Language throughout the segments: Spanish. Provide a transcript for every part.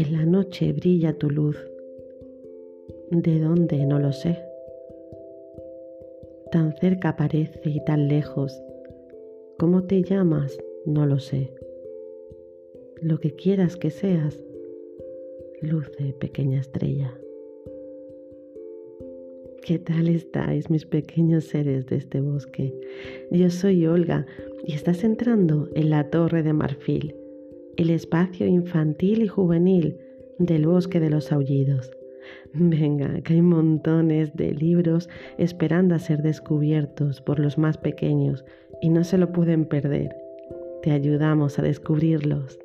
En la noche brilla tu luz. ¿De dónde? No lo sé. Tan cerca parece y tan lejos. ¿Cómo te llamas? No lo sé. Lo que quieras que seas, luce pequeña estrella. ¿Qué tal estáis, mis pequeños seres de este bosque? Yo soy Olga y estás entrando en la Torre de Marfil, el espacio infantil y juvenil del bosque de los aullidos. Venga, que hay montones de libros esperando a ser descubiertos por los más pequeños y no se lo pueden perder. Te ayudamos a descubrirlos.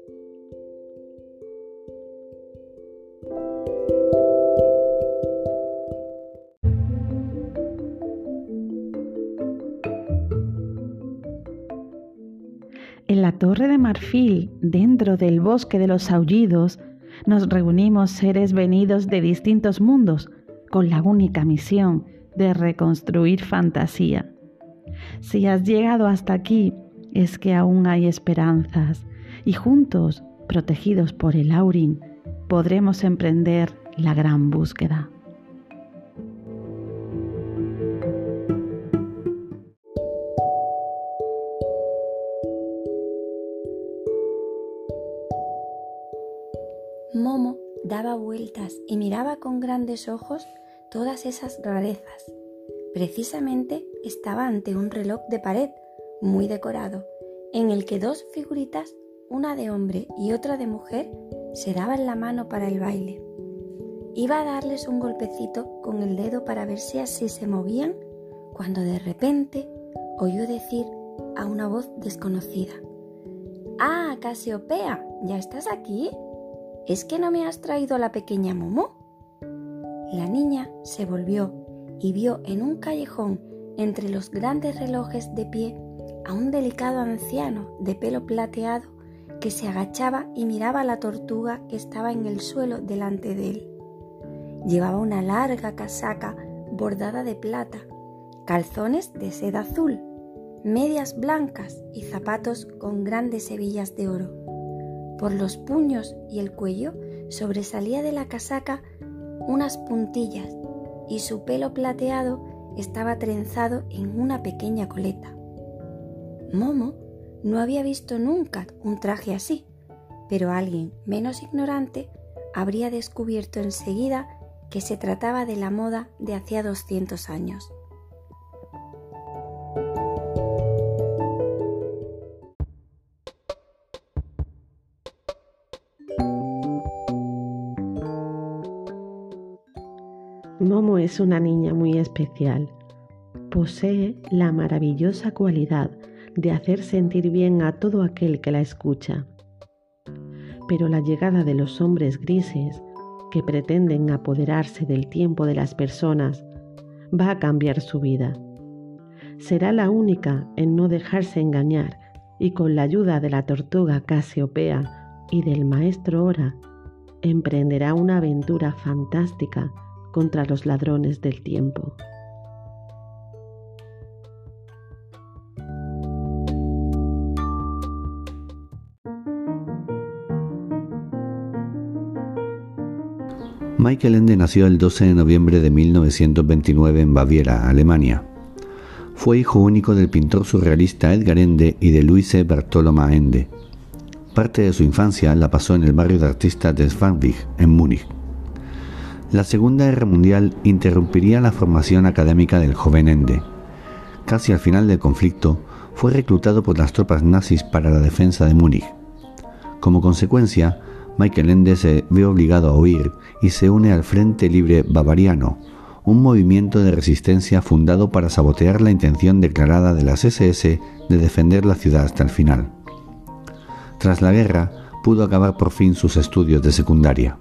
Torre de Marfil, dentro del bosque de los aullidos, nos reunimos seres venidos de distintos mundos con la única misión de reconstruir fantasía. Si has llegado hasta aquí, es que aún hay esperanzas y juntos, protegidos por el Aurin, podremos emprender la gran búsqueda. Y miraba con grandes ojos todas esas rarezas. Precisamente estaba ante un reloj de pared muy decorado, en el que dos figuritas, una de hombre y otra de mujer, se daban la mano para el baile. Iba a darles un golpecito con el dedo para ver si así se movían, cuando de repente oyó decir a una voz desconocida, Ah, Casiopea, ¿ya estás aquí? ¿Es que no me has traído a la pequeña Momo? La niña se volvió y vio en un callejón entre los grandes relojes de pie a un delicado anciano de pelo plateado que se agachaba y miraba a la tortuga que estaba en el suelo delante de él. Llevaba una larga casaca bordada de plata, calzones de seda azul, medias blancas y zapatos con grandes hebillas de oro. Por los puños y el cuello sobresalía de la casaca unas puntillas y su pelo plateado estaba trenzado en una pequeña coleta. Momo no había visto nunca un traje así, pero alguien menos ignorante habría descubierto enseguida que se trataba de la moda de hacía 200 años. Es una niña muy especial. Posee la maravillosa cualidad de hacer sentir bien a todo aquel que la escucha. Pero la llegada de los hombres grises, que pretenden apoderarse del tiempo de las personas, va a cambiar su vida. Será la única en no dejarse engañar y con la ayuda de la tortuga Casiopea y del maestro Ora, emprenderá una aventura fantástica contra los ladrones del tiempo. Michael Ende nació el 12 de noviembre de 1929 en Baviera, Alemania. Fue hijo único del pintor surrealista Edgar Ende y de Luise Bartoloma Ende. Parte de su infancia la pasó en el barrio de artistas de Schwabing, en Múnich. La Segunda Guerra Mundial interrumpiría la formación académica del joven Ende. Casi al final del conflicto, fue reclutado por las tropas nazis para la defensa de Múnich. Como consecuencia, Michael Ende se ve obligado a huir y se une al Frente Libre Bavariano, un movimiento de resistencia fundado para sabotear la intención declarada de las SS de defender la ciudad hasta el final. Tras la guerra, pudo acabar por fin sus estudios de secundaria.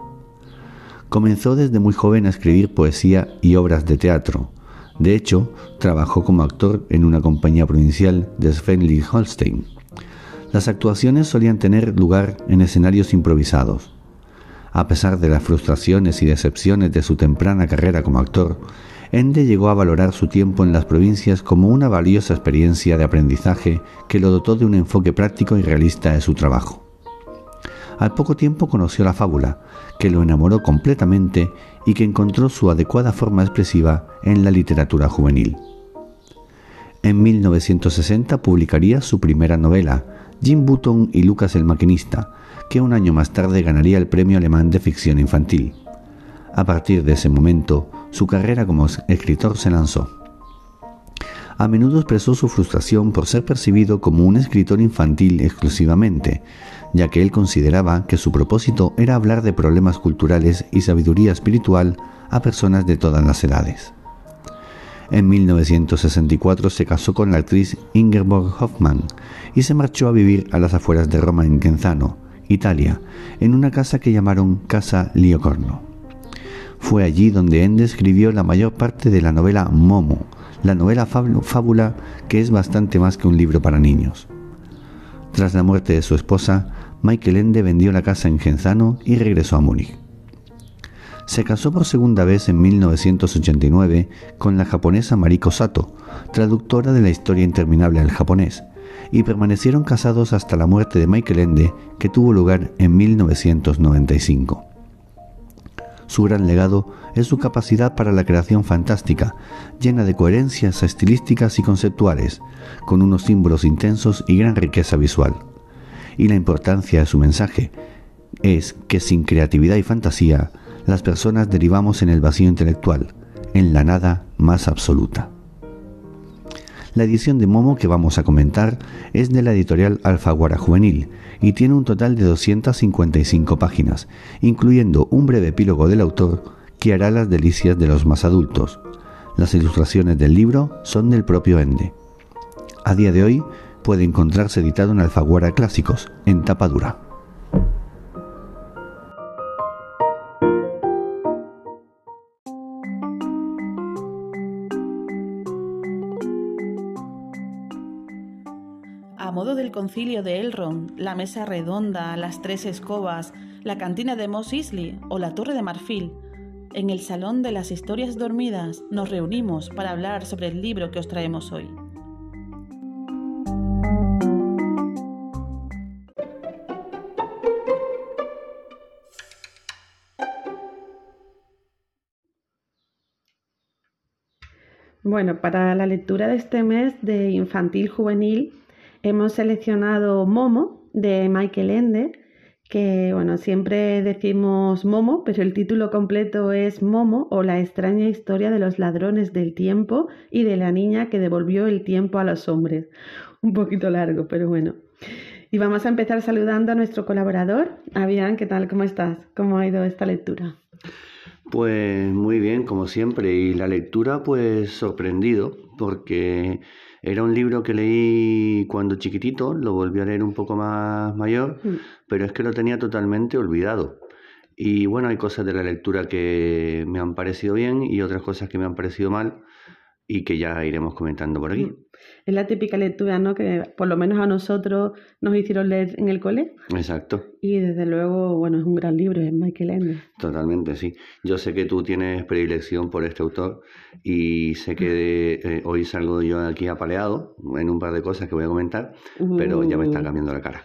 Comenzó desde muy joven a escribir poesía y obras de teatro. De hecho, trabajó como actor en una compañía provincial de Schleswig-Holstein. Las actuaciones solían tener lugar en escenarios improvisados. A pesar de las frustraciones y decepciones de su temprana carrera como actor, Ende llegó a valorar su tiempo en las provincias como una valiosa experiencia de aprendizaje que lo dotó de un enfoque práctico y realista de su trabajo. Al poco tiempo conoció la fábula, que lo enamoró completamente y que encontró su adecuada forma expresiva en la literatura juvenil. En 1960 publicaría su primera novela, Jim Button y Lucas el Maquinista, que un año más tarde ganaría el Premio Alemán de Ficción Infantil. A partir de ese momento, su carrera como escritor se lanzó. A menudo expresó su frustración por ser percibido como un escritor infantil exclusivamente, ya que él consideraba que su propósito era hablar de problemas culturales y sabiduría espiritual a personas de todas las edades. En 1964 se casó con la actriz Ingeborg Hoffmann y se marchó a vivir a las afueras de Roma en Genzano, Italia, en una casa que llamaron Casa Liocorno. Fue allí donde Ende escribió la mayor parte de la novela Momo, la novela fábula que es bastante más que un libro para niños. Tras la muerte de su esposa, Michael Ende vendió la casa en Genzano y regresó a Múnich. Se casó por segunda vez en 1989 con la japonesa Mariko Sato, traductora de la historia interminable al japonés, y permanecieron casados hasta la muerte de Michael Ende, que tuvo lugar en 1995. Su gran legado es su capacidad para la creación fantástica, llena de coherencias estilísticas y conceptuales, con unos símbolos intensos y gran riqueza visual y la importancia de su mensaje es que sin creatividad y fantasía, las personas derivamos en el vacío intelectual, en la nada más absoluta. La edición de Momo que vamos a comentar es de la editorial Alfaguara Juvenil y tiene un total de 255 páginas, incluyendo un breve epílogo del autor que hará las delicias de los más adultos. Las ilustraciones del libro son del propio Ende. A día de hoy puede encontrarse editado en Alfaguara Clásicos, en tapa dura. A modo del concilio de Elrond, la mesa redonda, las tres escobas, la cantina de Mos Eisley o la torre de marfil, en el Salón de las Historias Dormidas nos reunimos para hablar sobre el libro que os traemos hoy. Bueno, para la lectura de este mes de infantil juvenil hemos seleccionado Momo de Michael Ende, que bueno, siempre decimos Momo, pero el título completo es Momo o la extraña historia de los ladrones del tiempo y de la niña que devolvió el tiempo a los hombres. Un poquito largo, pero bueno. Y vamos a empezar saludando a nuestro colaborador. Avian, ¿qué tal? ¿Cómo estás? ¿Cómo ha ido esta lectura? Pues muy bien, como siempre, y la lectura pues sorprendido, porque era un libro que leí cuando chiquitito, lo volví a leer un poco más mayor, mm. pero es que lo tenía totalmente olvidado. Y bueno, hay cosas de la lectura que me han parecido bien y otras cosas que me han parecido mal y que ya iremos comentando por aquí. Mm. Es la típica lectura, ¿no? Que por lo menos a nosotros nos hicieron leer en el cole. Exacto. Y desde luego, bueno, es un gran libro, es Michael Ende. Totalmente, sí. Yo sé que tú tienes predilección por este autor y sé que eh, hoy salgo yo aquí apaleado en un par de cosas que voy a comentar, pero ya me está uh. cambiando la cara.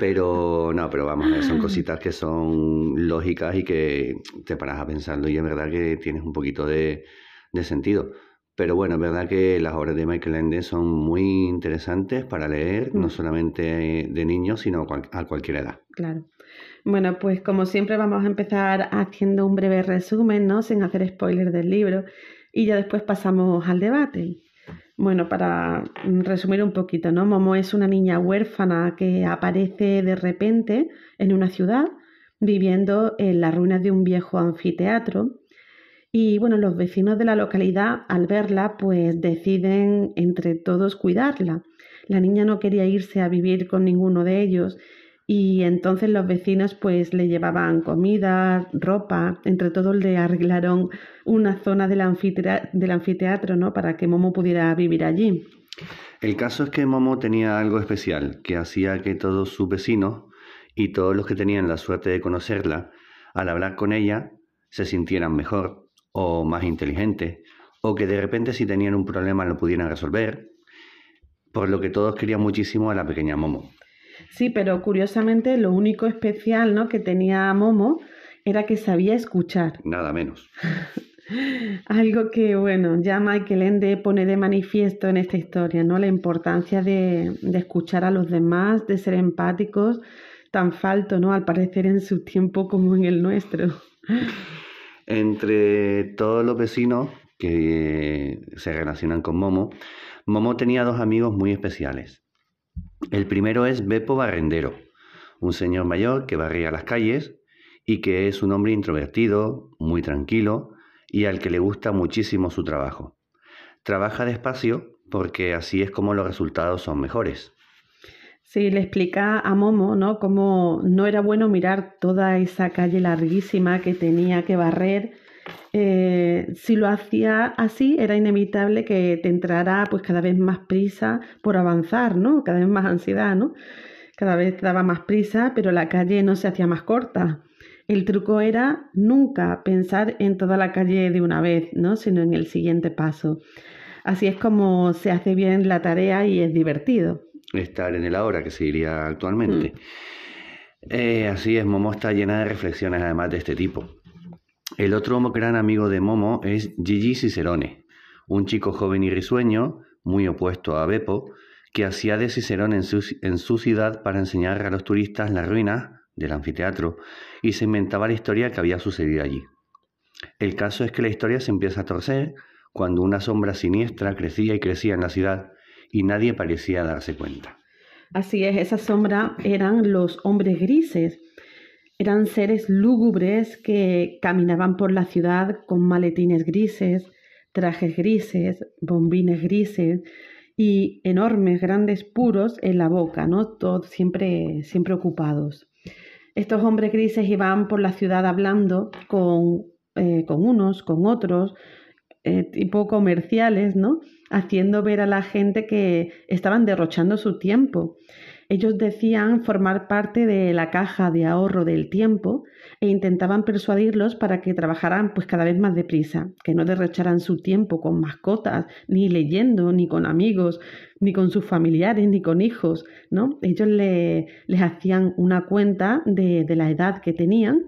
Pero no, pero vamos, son cositas que son lógicas y que te paras a pensarlo y es verdad que tienes un poquito de, de sentido. Pero bueno, es verdad que las obras de Michael Ende son muy interesantes para leer, no mm. solamente de niños, sino a cualquier edad. Claro. Bueno, pues como siempre vamos a empezar haciendo un breve resumen, ¿no? Sin hacer spoiler del libro, y ya después pasamos al debate. Bueno, para resumir un poquito, ¿no? Momo es una niña huérfana que aparece de repente en una ciudad viviendo en las ruinas de un viejo anfiteatro y bueno, los vecinos de la localidad al verla pues deciden entre todos cuidarla. La niña no quería irse a vivir con ninguno de ellos y entonces los vecinos pues le llevaban comida, ropa, entre todos le arreglaron una zona del, anfiteatro, del anfiteatro ¿no? para que Momo pudiera vivir allí. El caso es que Momo tenía algo especial que hacía que todos sus vecinos y todos los que tenían la suerte de conocerla, al hablar con ella, se sintieran mejor o más inteligentes, o que de repente si tenían un problema lo pudieran resolver, por lo que todos querían muchísimo a la pequeña Momo. Sí, pero curiosamente lo único especial ¿no? que tenía Momo era que sabía escuchar. Nada menos. Algo que, bueno, ya Michael Ende pone de manifiesto en esta historia, ¿no? La importancia de, de escuchar a los demás, de ser empáticos, tan falto, ¿no? Al parecer en su tiempo como en el nuestro. Entre todos los vecinos que se relacionan con Momo, Momo tenía dos amigos muy especiales. El primero es Beppo Barrendero, un señor mayor que barría las calles y que es un hombre introvertido, muy tranquilo y al que le gusta muchísimo su trabajo. Trabaja despacio porque así es como los resultados son mejores. Sí, le explica a Momo, ¿no? Cómo no era bueno mirar toda esa calle larguísima que tenía que barrer. Eh, si lo hacía así, era inevitable que te entrara pues cada vez más prisa por avanzar, ¿no? Cada vez más ansiedad, ¿no? Cada vez daba más prisa, pero la calle no se hacía más corta. El truco era nunca pensar en toda la calle de una vez, ¿no? Sino en el siguiente paso. Así es como se hace bien la tarea y es divertido estar en el ahora, que se diría actualmente. Mm. Eh, así es, Momo está llena de reflexiones además de este tipo. El otro gran amigo de Momo es Gigi Cicerone, un chico joven y risueño, muy opuesto a Beppo, que hacía de Cicerone en su, en su ciudad para enseñar a los turistas las ruinas del anfiteatro y se inventaba la historia que había sucedido allí. El caso es que la historia se empieza a torcer cuando una sombra siniestra crecía y crecía en la ciudad y nadie parecía darse cuenta. Así es, esa sombra eran los hombres grises. Eran seres lúgubres que caminaban por la ciudad con maletines grises, trajes grises, bombines grises y enormes, grandes puros en la boca, ¿no? Todos siempre, siempre ocupados. Estos hombres grises iban por la ciudad hablando con, eh, con unos, con otros, eh, tipo comerciales, ¿no? Haciendo ver a la gente que estaban derrochando su tiempo. Ellos decían formar parte de la caja de ahorro del tiempo e intentaban persuadirlos para que trabajaran pues cada vez más deprisa, que no derrocharan su tiempo con mascotas, ni leyendo, ni con amigos, ni con sus familiares, ni con hijos, ¿no? Ellos les hacían una cuenta de la edad que tenían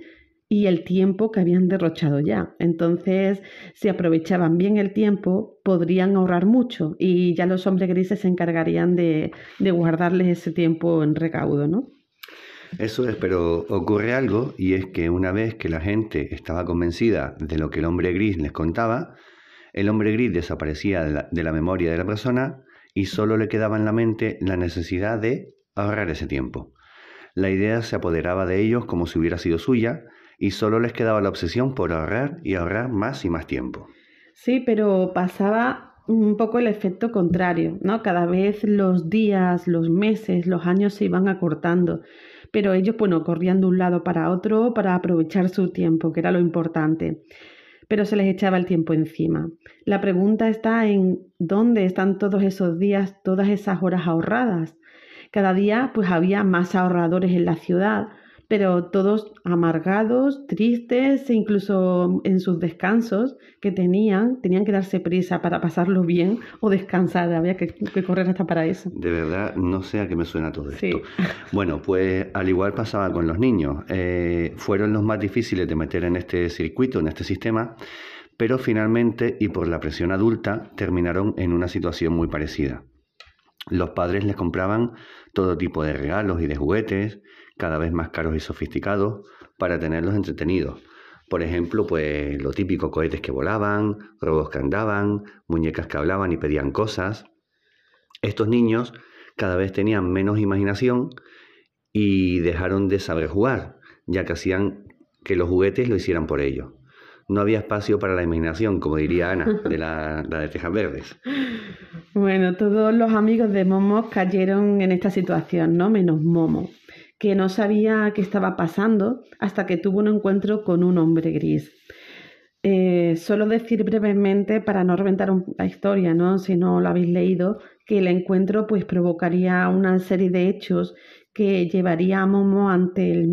y el tiempo que habían derrochado ya. Entonces, si aprovechaban bien el tiempo, podrían ahorrar mucho y ya los hombres grises se encargarían de, de guardarles ese tiempo en recaudo, ¿no? Eso es, pero ocurre algo y es que una vez que la gente estaba convencida de lo que el hombre gris les contaba, el hombre gris desaparecía de la, de la memoria de la persona y solo le quedaba en la mente la necesidad de ahorrar ese tiempo. La idea se apoderaba de ellos como si hubiera sido suya y solo les quedaba la obsesión por ahorrar y ahorrar más y más tiempo. Sí, pero pasaba un poco el efecto contrario, ¿no? Cada vez los días, los meses, los años se iban acortando, pero ellos, bueno, corrían de un lado para otro para aprovechar su tiempo, que era lo importante. Pero se les echaba el tiempo encima. La pregunta está en dónde están todos esos días, todas esas horas ahorradas. Cada día, pues había más ahorradores en la ciudad, pero todos amargados, tristes e incluso en sus descansos que tenían, tenían que darse prisa para pasarlo bien o descansar, había que, correr hasta para eso. De verdad, no sé a qué me suena todo esto. Bueno, pues al igual pasaba con los niños, eh, fueron los más difíciles de meter en este circuito, en este sistema, pero finalmente y por la presión adulta terminaron en una situación muy parecida. Los padres les compraban todo tipo de regalos y de juguetes, cada vez más caros y sofisticados para tenerlos entretenidos. Por ejemplo, pues lo típico, cohetes que volaban, robos que andaban, muñecas que hablaban y pedían cosas. Estos niños cada vez tenían menos imaginación y dejaron de saber jugar, ya que hacían que los juguetes lo hicieran por ellos. No había espacio para la imaginación, como diría Ana, de la, la de Tejas Verdes. Bueno, todos los amigos de Momo cayeron en esta situación, ¿no? Menos Momo que no sabía qué estaba pasando hasta que tuvo un encuentro con un hombre gris. Eh, solo decir brevemente, para no reventar la historia, ¿no? si no lo habéis leído, que el encuentro pues, provocaría una serie de hechos que llevaría a Momo ante el,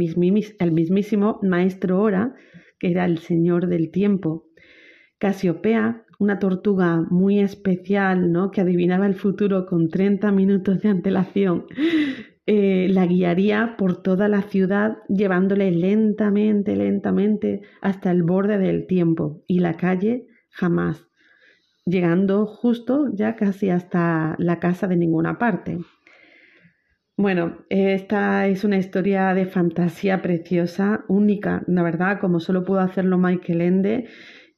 el mismísimo maestro Ora, que era el señor del tiempo. Casiopea, una tortuga muy especial, ¿no? que adivinaba el futuro con 30 minutos de antelación, eh, la guiaría por toda la ciudad, llevándole lentamente, lentamente hasta el borde del tiempo y la calle jamás, llegando justo ya casi hasta la casa de ninguna parte. Bueno, esta es una historia de fantasía preciosa, única, la verdad, como solo pudo hacerlo Michael Ende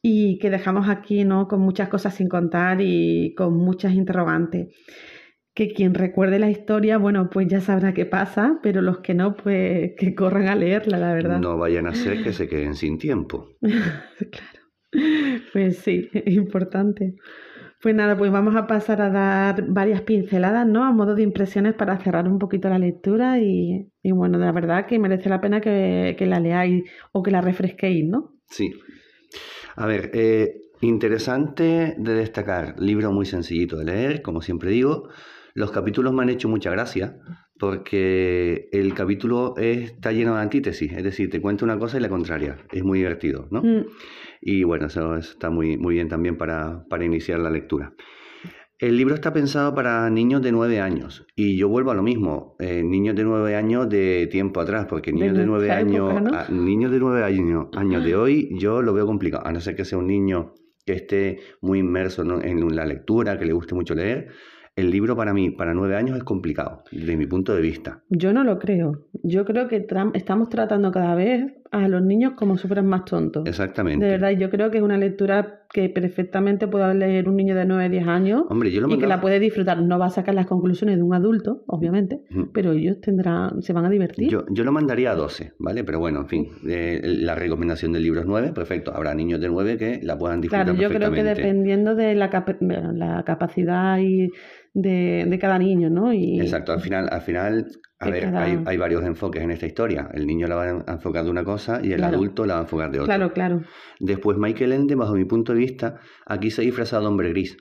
y que dejamos aquí, ¿no? Con muchas cosas sin contar y con muchas interrogantes. Que quien recuerde la historia, bueno, pues ya sabrá qué pasa, pero los que no, pues que corran a leerla, la verdad. No vayan a ser que se queden sin tiempo. claro. Pues sí, es importante. Pues nada, pues vamos a pasar a dar varias pinceladas, ¿no? A modo de impresiones para cerrar un poquito la lectura y, y bueno, la verdad que merece la pena que, que, la leáis o que la refresquéis, ¿no? Sí. A ver, eh, interesante de destacar, libro muy sencillito de leer, como siempre digo. Los capítulos me han hecho mucha gracia porque el capítulo está lleno de antítesis, es decir, te cuenta una cosa y la contraria. Es muy divertido, ¿no? Mm. Y bueno, eso está muy, muy bien también para, para iniciar la lectura. El libro está pensado para niños de nueve años y yo vuelvo a lo mismo, eh, niños de nueve años de tiempo atrás, porque niños de, nueve años, niños de nueve años, años de hoy, yo lo veo complicado, a no ser que sea un niño que esté muy inmerso en la lectura, que le guste mucho leer, el libro para mí, para nueve años, es complicado, desde mi punto de vista. Yo no lo creo. Yo creo que estamos tratando cada vez a los niños como si fueran más tontos. Exactamente. De verdad, yo creo que es una lectura que perfectamente puede leer un niño de 9 10 años Hombre, yo lo y que la puede disfrutar. No va a sacar las conclusiones de un adulto, obviamente, pero ellos tendrán, se van a divertir. Yo, yo lo mandaría a 12, ¿vale? Pero bueno, en fin, eh, la recomendación del libro es 9, perfecto. Habrá niños de 9 que la puedan disfrutar Claro, yo creo que dependiendo de la, la capacidad y de, de, cada niño, ¿no? Y, Exacto, al final, al final a ver, hay, hay, varios enfoques en esta historia. El niño la va a enfocar de una cosa y el adulto la va a enfocar de otra. Claro, claro. Después, Michael Ende, bajo mi punto de vista, aquí se ha disfrazado de hombre gris.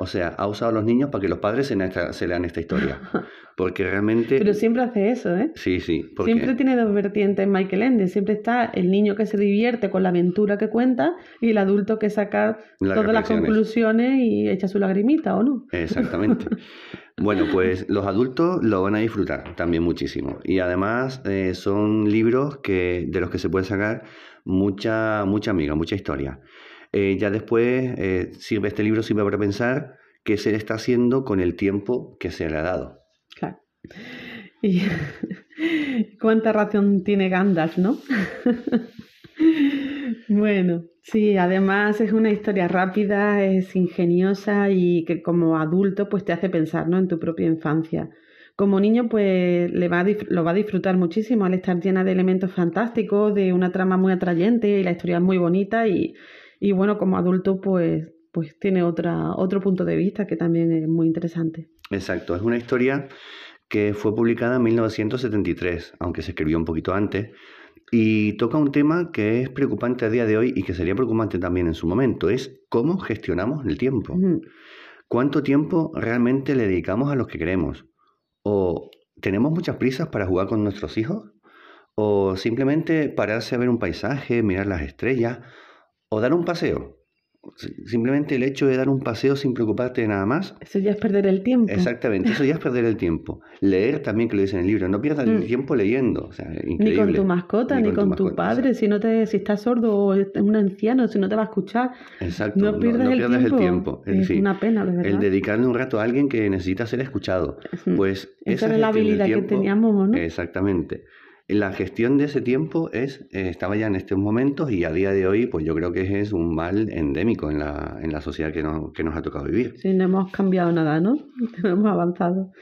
O sea, ha usado a los niños para que los padres se, se lean esta historia. Porque realmente... Pero siempre hace eso, ¿eh? Sí, sí. Siempre tiene dos vertientes Michael Ende. Siempre está el niño que se divierte con la aventura que cuenta y el adulto que saca todas las conclusiones y echa su lagrimita, ¿o no? Exactamente. Bueno, pues los adultos lo van a disfrutar también muchísimo. Y además eh, son libros que, de los que se puede sacar mucha, mucha amiga, mucha historia. Eh, ya después eh, sirve este libro sirve para pensar qué se le está haciendo con el tiempo que se le ha dado. Claro. Y cuánta razón tiene Gandalf, ¿no? bueno, sí, además es una historia rápida, es ingeniosa y que como adulto pues te hace pensar, ¿no? En tu propia infancia. Como niño pues le va lo va a disfrutar muchísimo al estar llena de elementos fantásticos, de una trama muy atrayente y la historia es muy bonita y, y bueno, como adulto pues pues tiene otra, otro punto de vista que también es muy interesante. Exacto, es una historia que fue publicada en 1973, aunque se escribió un poquito antes, y toca un tema que es preocupante a día de hoy y que sería preocupante también en su momento, es cómo gestionamos el tiempo. ¿Cuánto tiempo realmente le dedicamos a los que queremos? ¿O tenemos muchas prisas para jugar con nuestros hijos? ¿O simplemente pararse a ver un paisaje, mirar las estrellas? ¿O dar un paseo? Simplemente el hecho de dar un paseo sin preocuparte de nada más. Eso ya es perder el tiempo. Exactamente, eso ya es perder el tiempo. Leer también, que lo dice en el libro, no pierdas el mm. tiempo leyendo. O sea, Ni con tu mascota, ni, con, tu, padre, si, no te, si estás sordo o es un anciano, si no te va a escuchar. Exacto, no pierdas, el, tiempo. Es, una pena, de verdad. El dedicarle un rato a alguien que necesita ser escuchado. Pues esa, esa es la habilidad que teníamos, ¿no? Exactamente la gestión de ese tiempo es, eh, estaba ya en estos momentos y a día de hoy, pues yo creo que es un mal endémico en la, en la sociedad que nos, que nos ha tocado vivir. Sí, no hemos cambiado nada, ¿no? No hemos avanzado.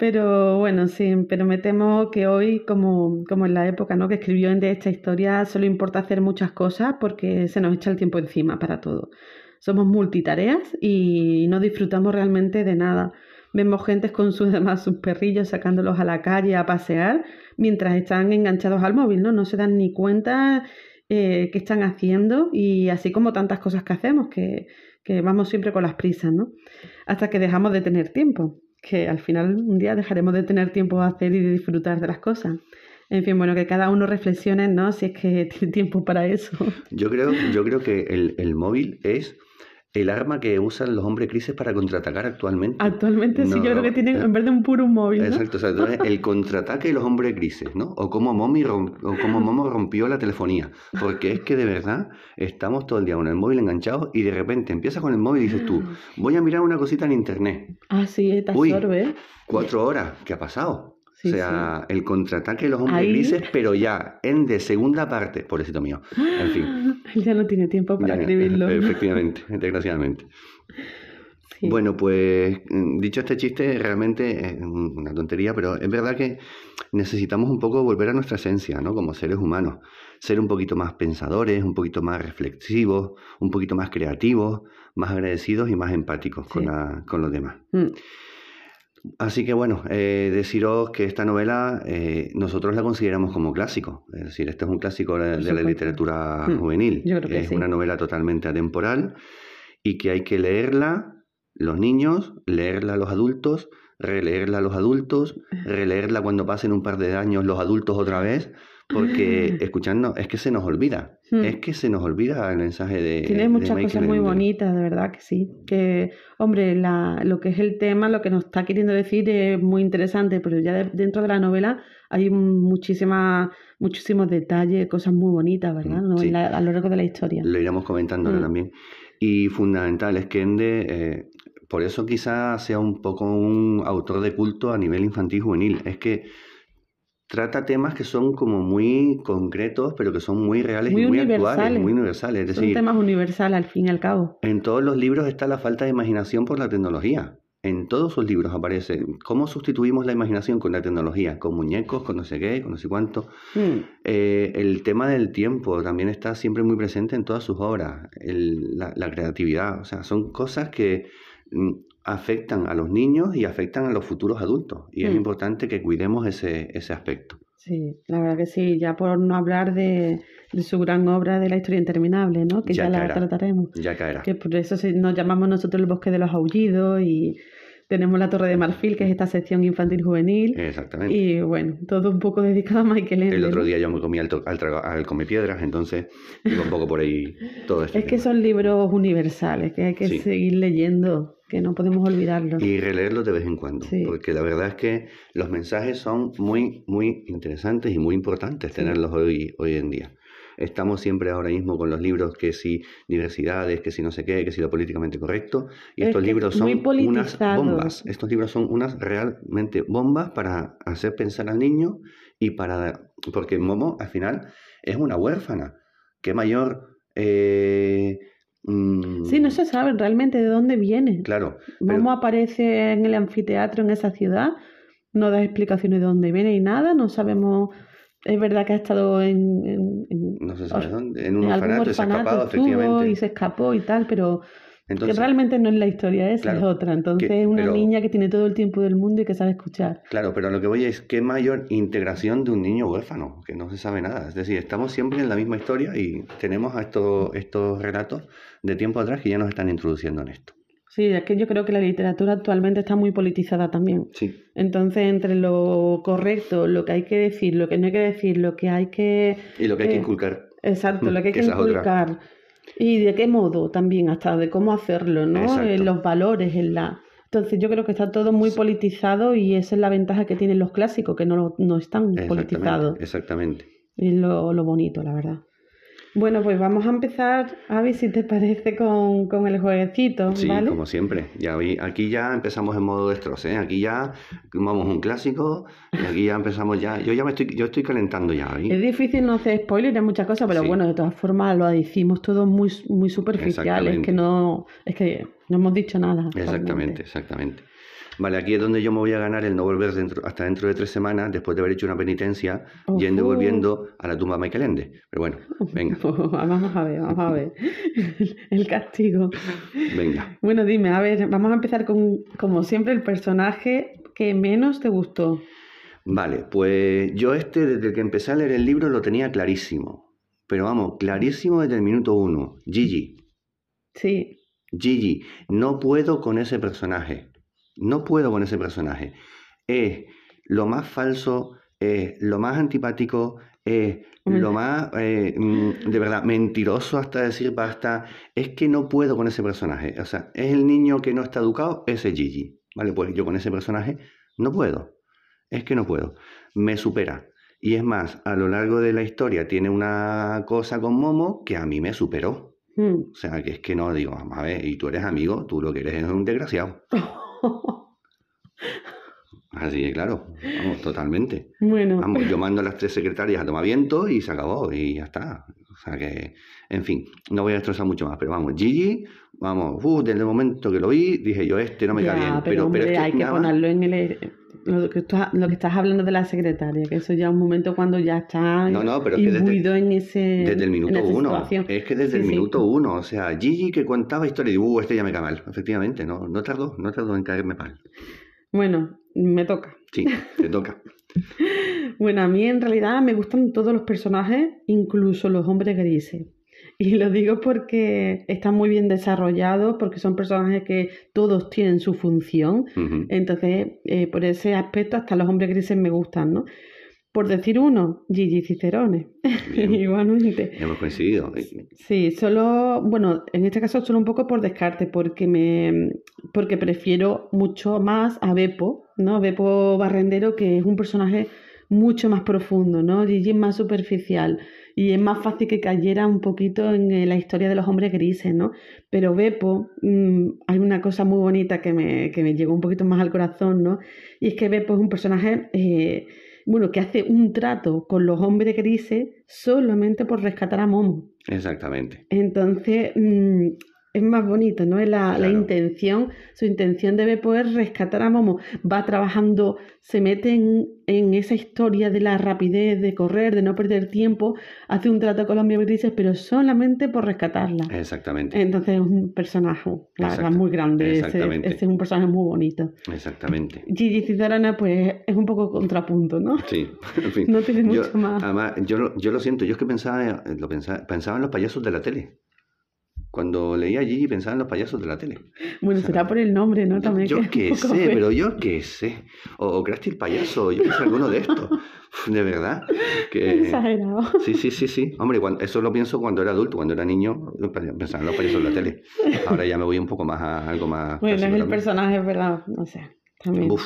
Pero bueno, sí, pero me temo que hoy, como, como en la época ¿no? que escribió en de esta historia, solo importa hacer muchas cosas porque se nos echa el tiempo encima para todo. Somos multitareas y no disfrutamos realmente de nada. Vemos gente con sus demás sus perrillos sacándolos a la calle a pasear mientras están enganchados al móvil, ¿no? No se dan ni cuenta eh, qué están haciendo y así como tantas cosas que hacemos, que, que vamos siempre con las prisas, ¿no? Hasta que dejamos de tener tiempo, que al final un día dejaremos de tener tiempo de hacer y de disfrutar de las cosas. En fin, bueno, que cada uno reflexione, ¿no? Si es que tiene tiempo para eso. Yo creo, yo creo que el, el móvil es el arma que usan los hombres crisis para contraatacar actualmente. Actualmente sí, No, yo creo que tienen eh, en vez de un puro un móvil, ¿no? Exacto, o sea, entonces, el contraataque de los hombres grises, ¿no? O cómo Momi rom- o cómo Momo rompió la telefonía. Porque es que de verdad estamos todo el día con el móvil enganchado y de repente empiezas con el móvil y dices tú, voy a mirar una cosita en internet. Ah, sí, te absorbe. Cuatro horas, ¿qué ha pasado? Sí, o sea, el contraataque de los hombres Ahí- grises, pero ya en de segunda parte, pobrecito mío. En fin. Él ya no tiene tiempo para Ya, escribirlo. Efectivamente, desgraciadamente. Sí. Bueno, pues dicho este chiste, realmente es una tontería, pero es verdad que necesitamos un poco volver a nuestra esencia, ¿no? Como seres humanos. Ser un poquito más pensadores, un poquito más reflexivos, un poquito más creativos, más agradecidos y más empáticos con, la- con los demás. Mm, Así que bueno, eh, deciros que esta novela eh, nosotros la consideramos como clásico. Es decir, este es un clásico de, de la literatura Mm, juvenil. yo creo que es sí. una novela totalmente atemporal y que hay que leerla los niños, leerla los adultos, releerla a los adultos, releerla cuando pasen un par de años los adultos otra vez, porque escuchando es que se nos olvida. Mm. Es que se nos olvida el mensaje de. Tiene muchas cosas muy bonitas, de verdad que sí. Que, hombre, la, lo que es el tema, lo que nos está queriendo decir es muy interesante, pero ya de- dentro de la novela hay muchísimas, muchísimos detalles, cosas muy bonitas, ¿verdad? Mm, ¿no? sí. En la- a lo largo de la historia. Lo iremos comentando ahora Mm. también. Y fundamental es que Ende, eh, por eso quizás sea un poco un autor de culto a nivel infantil juvenil. Es que trata temas que son como muy concretos, pero que son muy reales Muy y muy universales. actuales, muy universales. Es Son decir, temas universales al fin y al cabo. en todos los libros está la falta de imaginación por la tecnología. En todos sus libros aparece cómo sustituimos la imaginación con la tecnología, con muñecos, con no sé qué, con no sé cuánto. Mm, Eh, el tema del tiempo también está siempre muy presente en todas sus obras, el- la, la creatividad, o sea, son cosas que mm, afectan a los niños y afectan a los futuros adultos y es Mm. importante que cuidemos ese, ese aspecto. Sí, la verdad que sí, ya por no hablar de, de su gran obra de la historia interminable, ¿no? Que Ya ya, la trataremos. Ya caerá. Que por eso nos llamamos nosotros el bosque de los aullidos y tenemos la Torre de Marfil, que es esta sección infantil juvenil. Exactamente. Y bueno, todo un poco dedicado a Michael Ende. El otro día yo me comí al, al, al come piedras, entonces un poco por ahí todo este Es que son libros universales, que hay que Sí. seguir leyendo, que no podemos olvidarlos. Y releerlos de vez en cuando, Sí. porque la verdad es que los mensajes son muy, muy interesantes y muy importantes tenerlos hoy, hoy en día. Estamos siempre ahora mismo con los libros que si diversidades, que si no sé qué, que si lo políticamente correcto, y Es estos libros son unas bombas. Estos libros son unas realmente bombas para hacer pensar al niño y para... Porque Momo al final es una huérfana. ¿Qué mayor... eh, mm, Sí, no se sabe realmente de dónde viene. Claro, pero- Momo aparece en el anfiteatro en esa ciudad, no da explicaciones de dónde viene y nada, no sabemos. Es verdad que ha estado en, en- en- no sabe dónde, en un en algún orfanato, se ha escapado, efectivamente. y se escapó y tal, pero Entonces, que realmente no es la historia esa, Claro, es otra. Entonces que- es una pero- niña que tiene todo el tiempo del mundo y que sabe escuchar. Claro, pero lo que voy es qué mayor integración de un niño huérfano, que no se sabe nada. Es decir, estamos siempre en la misma historia y tenemos a estos, estos relatos de tiempo atrás que ya nos están introduciendo en esto. Sí, es que yo creo que la literatura actualmente está muy politizada también. Sí, Entonces, entre lo correcto, lo que hay que decir, lo que no hay que decir, lo que hay que y lo que hay que Eh, inculcar. Exacto, lo que hay Que inculcar. Y de qué modo también, hasta de cómo hacerlo, ¿no? En los valores, en la... Entonces yo creo que está todo muy politizado y esa es la ventaja que tienen los clásicos, que no, no están politizados. Exactamente, exactamente. Es lo, lo bonito, la verdad. Bueno, pues vamos a empezar, a ver si te parece con, con el jueguecito, Sí, ¿vale? como siempre. Ya vi, aquí ya empezamos en modo destroce, ¿eh? Aquí ya vamos un clásico y aquí ya empezamos ya. Yo ya me estoy, yo estoy calentando ya. Es difícil no hacer spoiler de muchas cosas, pero Sí. bueno, de todas formas lo decimos todo muy, muy superficial, es que no, es que no hemos dicho nada. Exactamente, realmente. exactamente. Vale, aquí es donde yo me voy a ganar el no volver dentro, hasta dentro de tres semanas, después de haber hecho una penitencia, yendo y volviendo a la tumba de Michael Ende. Pero bueno, venga, vamos a ver, vamos a ver. El castigo. venga. Bueno, dime, a ver, vamos a empezar con, como siempre, el personaje que menos te gustó. Vale, pues yo este, desde que empecé a leer el libro, lo tenía clarísimo. Pero vamos, clarísimo desde el minuto uno. Gigi, Sí, Gigi, no puedo con ese personaje. No puedo con ese personaje. Es lo más falso es lo más antipático, es lo más, eh, mm, de verdad, mentiroso hasta decir basta. Es que no puedo con ese personaje. O sea, es el niño que no está educado, ese Gigi. ¿Vale? Pues yo con ese personaje no puedo. Es que no puedo. Me supera. Y es más, a lo largo de la historia tiene una cosa con Momo que a mí me superó. Mm. O sea, que es que no digo, vamos a ver, y tú eres amigo, tú lo que eres es un desgraciado. Así que claro, vamos, totalmente. bueno, Vamos, yo mando a las tres secretarias a tomar viento y se acabó y ya está. O sea que, en fin, no voy a destrozar mucho más, pero vamos, Gigi, vamos, uh, desde el momento que lo vi, dije yo, este no me ya, cae bien. pero, Pero, hombre, pero es que hay que nada ponerlo en el... Lo que, estás, lo que estás hablando de la secretaria, que eso ya es un momento cuando ya está No, no, pero es que desde- en ese Desde el minuto uno. situación. Es que desde Sí, el sí. minuto uno. O sea, Gigi que contaba historia y uh, este ya me cae mal. Efectivamente, no, no tardó, no tardó en caerme mal. Bueno, me toca. Sí, te toca. Bueno, a mí en realidad me gustan todos los personajes, incluso los hombres grises. Y lo digo porque están muy bien desarrollados, porque son personajes que todos tienen su función. Entonces, eh, por ese aspecto, hasta los hombres grises me gustan, ¿no? Por decir uno, Gigi Cicerone. Igualmente. Hemos coincidido. Sí, solo, bueno, en este caso solo un poco por descarte, porque me, porque prefiero mucho más a Beppo, ¿no? Beppo Barrendero, que es un personaje mucho más profundo, ¿no? Gigi es más superficial y es más fácil que cayera un poquito en eh, la historia de los hombres grises, ¿no? Pero Beppo, mm, hay una cosa muy bonita que me, que me llegó un poquito más al corazón, ¿no? Y es que Beppo es un personaje, eh, bueno, que hace un trato con los hombres grises solamente por rescatar a Momo. Exactamente. Entonces, mm, es más bonito, ¿no? Es la, la intención, su intención debe poder rescatar a Momo. Va trabajando, se mete en, en esa historia de la rapidez, de correr, de no perder tiempo, hace un trato con los grises, pero solamente por rescatarla. Exactamente. Entonces es un personaje, la verdad, muy grande. Exactamente. ese es un personaje muy bonito. Exactamente. Gigi Cicerone, pues, es un poco contrapunto, ¿no? Sí, en fin. No tiene Yo- mucho más. Además, yo, lo- yo lo siento, yo es que pensaba, lo pensaba, pensaba en los payasos de la tele. Cuando leía Gigi pensaba en los payasos de la tele. Bueno, será por el nombre, ¿no? Yo, También yo qué sé, feo. pero yo qué sé. O, o Krusty el payaso, yo qué sé, alguno de estos. De verdad. Que... Exagerado. Sí, sí, sí, sí. Hombre, cuando- eso lo pienso cuando era adulto, cuando era niño, pensaba en los payasos de la tele. Ahora ya me voy un poco más a algo más. Bueno, es el también. personaje, es verdad, no sé, también. Uf,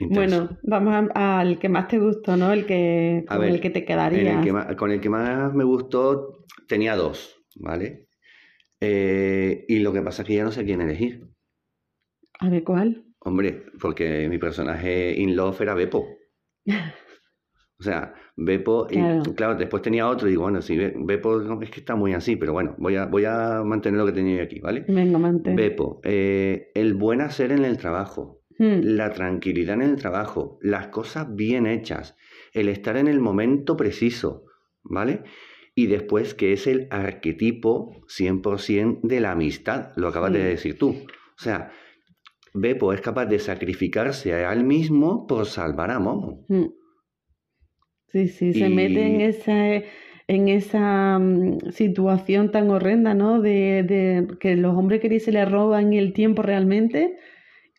intenso. bueno, vamos a- al que más te gustó, ¿no? El que, con ver, el que te En quedarías. el que más- con el que más me gustó, tenía dos, ¿vale? Eh, y lo que pasa es que ya no sé quién elegir. A ver, ¿cuál? Hombre, porque mi personaje in love era Beppo. O sea, Beppo, y Claro. claro, después tenía otro, y digo, bueno, sí, Be- Beppo no, es que está muy así, pero bueno, voy a, voy a mantener lo que tenía yo aquí, ¿vale? Venga, mante. Beppo, eh, el buen hacer en el trabajo, Hmm, la tranquilidad en el trabajo, las cosas bien hechas, el estar en el momento preciso, ¿vale? Y después que es el arquetipo 100% de la amistad, lo acabas de decir tú. O sea, Beppo es capaz de sacrificarse a él mismo por salvar a Momo. hmm. Sí, sí, se mete en esa, en esa mm, situación tan horrenda, ¿no? De, de que los hombres que se le roban el tiempo realmente,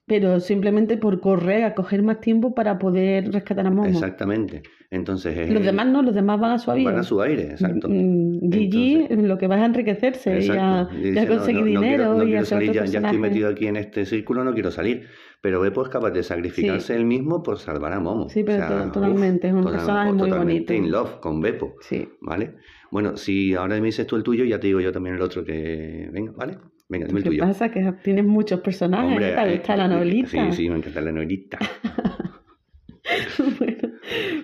pero simplemente por correr a coger más tiempo para poder rescatar a Momo. Exactamente. Entonces es Los demás no, los demás van a su avión. van a su aire, exacto. Mm, Gigi Entonces- lo que va es a enriquecerse y a, Exacto. y a no, conseguir no, no dinero quiero- y quiero salir, ya, ya estoy metido aquí en este círculo, no quiero salir. Pero Beppo es capaz de sacrificarse él mismo por salvar a Momo. Sí, pero to- totalmente, es un personaje muy bonito. in love con Beppo, Sí. ¿vale? Bueno, si ahora me dices tú el tuyo, ya te digo yo también el otro que... Venga, ¿vale? Venga, dime el ¿Qué tuyo. pasa? Que tienes muchos personajes, Hombre, ¿te eh, la eh, novelita? Sí, sí, me encanta la novelita. bueno,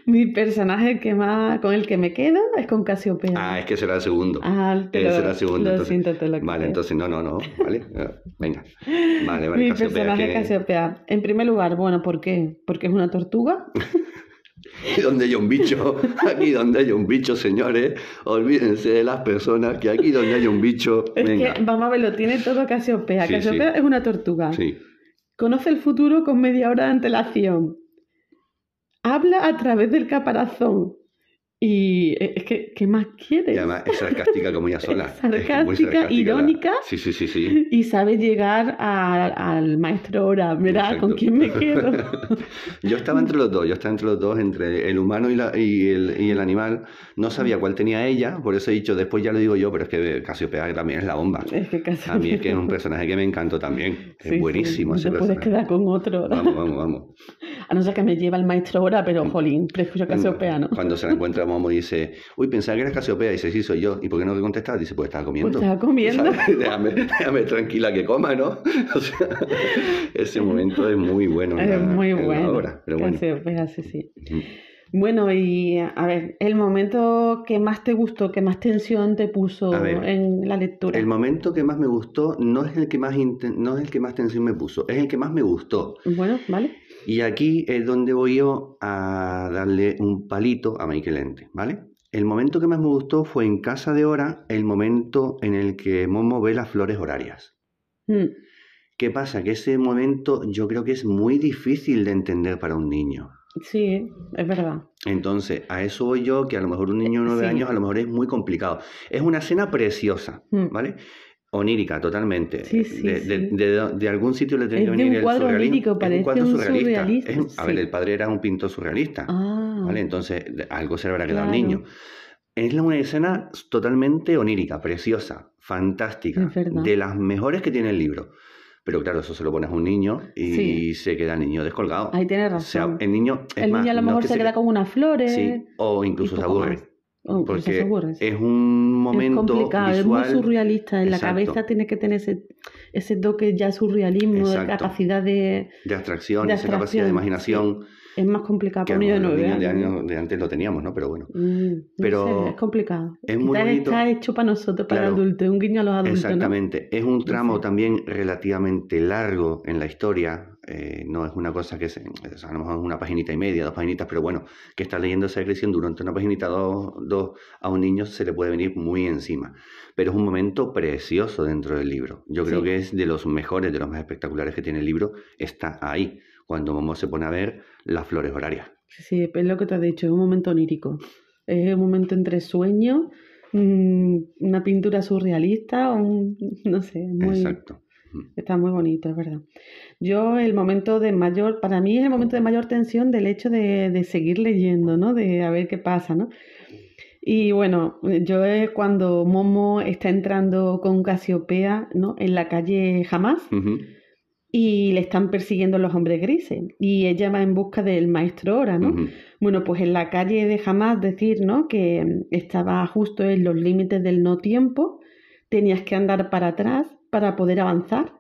mi personaje que más, con el que me quedo es con Casiopea. Ah, es que será el segundo. Ah, lo- será el segundo. lo entonces. siento, te lo Vale, entonces no, no, no. Vale, eh, venga. Vale, vale. Mi Casiopea, personaje que- Casiopea. En primer lugar, bueno, ¿por qué? Porque es una tortuga. Aquí donde hay un bicho, aquí donde hay un bicho, señores, olvídense de las personas, que aquí donde hay un bicho, Es venga. que, vamos a verlo, tiene todo Casiopea. Sí, Casiopea sí. es una tortuga. Sí, Conoce el futuro con media hora de antelación. Habla a través del caparazón. Y eh, es que, ¿qué más quieres? Y además es sarcástica como ella sola. Es sarcástica, irónica. Sí, sí, sí, sí. Y sabe llegar al maestro ahora, verá con quién me quedo. yo estaba entre los dos, yo estaba entre los dos, entre el humano y, la, y, el, y, el, animal. No sabía cuál tenía ella, por eso he dicho, después ya lo digo yo, pero es que Casiopea también es la bomba. Es que A mí es que es un personaje que me encantó también. es buenísimo sí. ese no puedes quedar con otro. Vamos, vamos, vamos. A no ser que me lleva el maestro ahora, pero jolín, prefiero Casiopea, ¿no? Cuando se la encuentra Momo dice, uy, pensaba que eras Casiopea, y dice, sí, soy yo. ¿Y por qué no te contestas? Dice, pues estaba comiendo. Pues estaba comiendo. Déjame, déjame, tranquila que coma, ¿no? O sea, ese momento es muy bueno. Es muy en bueno. La obra, pero bueno. Casiopea, sí, sí. Bueno, y a ver, el momento que más te gustó, que más tensión te puso ver, en la lectura. El momento que más me gustó no es el que más no es el que más tensión me puso, es el que más me gustó. Bueno, vale. Y aquí es donde voy yo a darle un palito a Michael Ente, ¿vale? El momento que más me gustó fue en Casa de Hora, el momento en el que Momo ve las flores horarias. Mm. ¿Qué pasa? Que ese momento yo creo que es muy difícil de entender para un niño. Sí, es verdad. Entonces, a eso voy yo, que a lo mejor un niño de nueve Sí. años a lo mejor es muy complicado. Es una escena preciosa, Mm. Onírica, totalmente. Sí, sí, de, de- sí. de- de algún sitio le tenía que venir un el cuadro surrealismo. onírico, Es parece un cuadro un surrealista. surrealista, Es a ver, el padre era un pintor surrealista, Ah, ¿vale? Entonces, algo se le habrá quedado al niño. Es la- una escena totalmente onírica, preciosa, fantástica, de las mejores que tiene el libro. Pero claro, eso se lo pones a un niño y Sí. se queda el niño descolgado. ahí O sea, razón. el niño, es el más, niño a lo no mejor que se queda con unas flores. Sí, o incluso se aburre. más. O incluso se Porque sí. es un momento es complicado, es muy surrealista. En la cabeza tiene que tener ese, ese toque ya surrealismo, de Exacto. capacidad de... de abstracción, de esa capacidad de imaginación, Es más complicado que para a un lo niño de nueve de, años. de antes lo teníamos, ¿no? Pero bueno. Mm, no Pero sé, es complicado. es muy bonito. está hecho para nosotros, para Claro. adultos, es un guiño a los adultos, ¿no? Exactamente. Es un tramo también relativamente largo en la historia. eh, no es una cosa que se, es a lo mejor una paginita y media, dos paginitas, pero bueno, que estás leyendo esa descripción durante una paginita, dos, dos, a un niño se le puede venir muy encima. Pero es un momento precioso dentro del libro. Yo creo Sí. que es de los mejores, de los más espectaculares que tiene el libro. Está ahí, cuando Momo se pone a ver las flores horarias. Sí, es lo que te has dicho, es un momento onírico. Es un momento entre sueños, mm, una pintura surrealista, un, no sé, muy, Exacto. está muy bonito, es verdad. Yo el momento de mayor, para mí es el momento de mayor tensión del hecho de, de seguir leyendo, ¿no? De a ver qué pasa, ¿no? Y bueno, yo es cuando Momo está entrando con Casiopea, ¿no? En la calle Jamás Ujú. Y le están persiguiendo los hombres grises y ella va en busca del maestro Ora, ¿no? Bueno, pues en la calle de Jamás decir, ¿no? Que mm, estaba justo en los límites del no tiempo, tenías que andar para atrás para poder avanzar.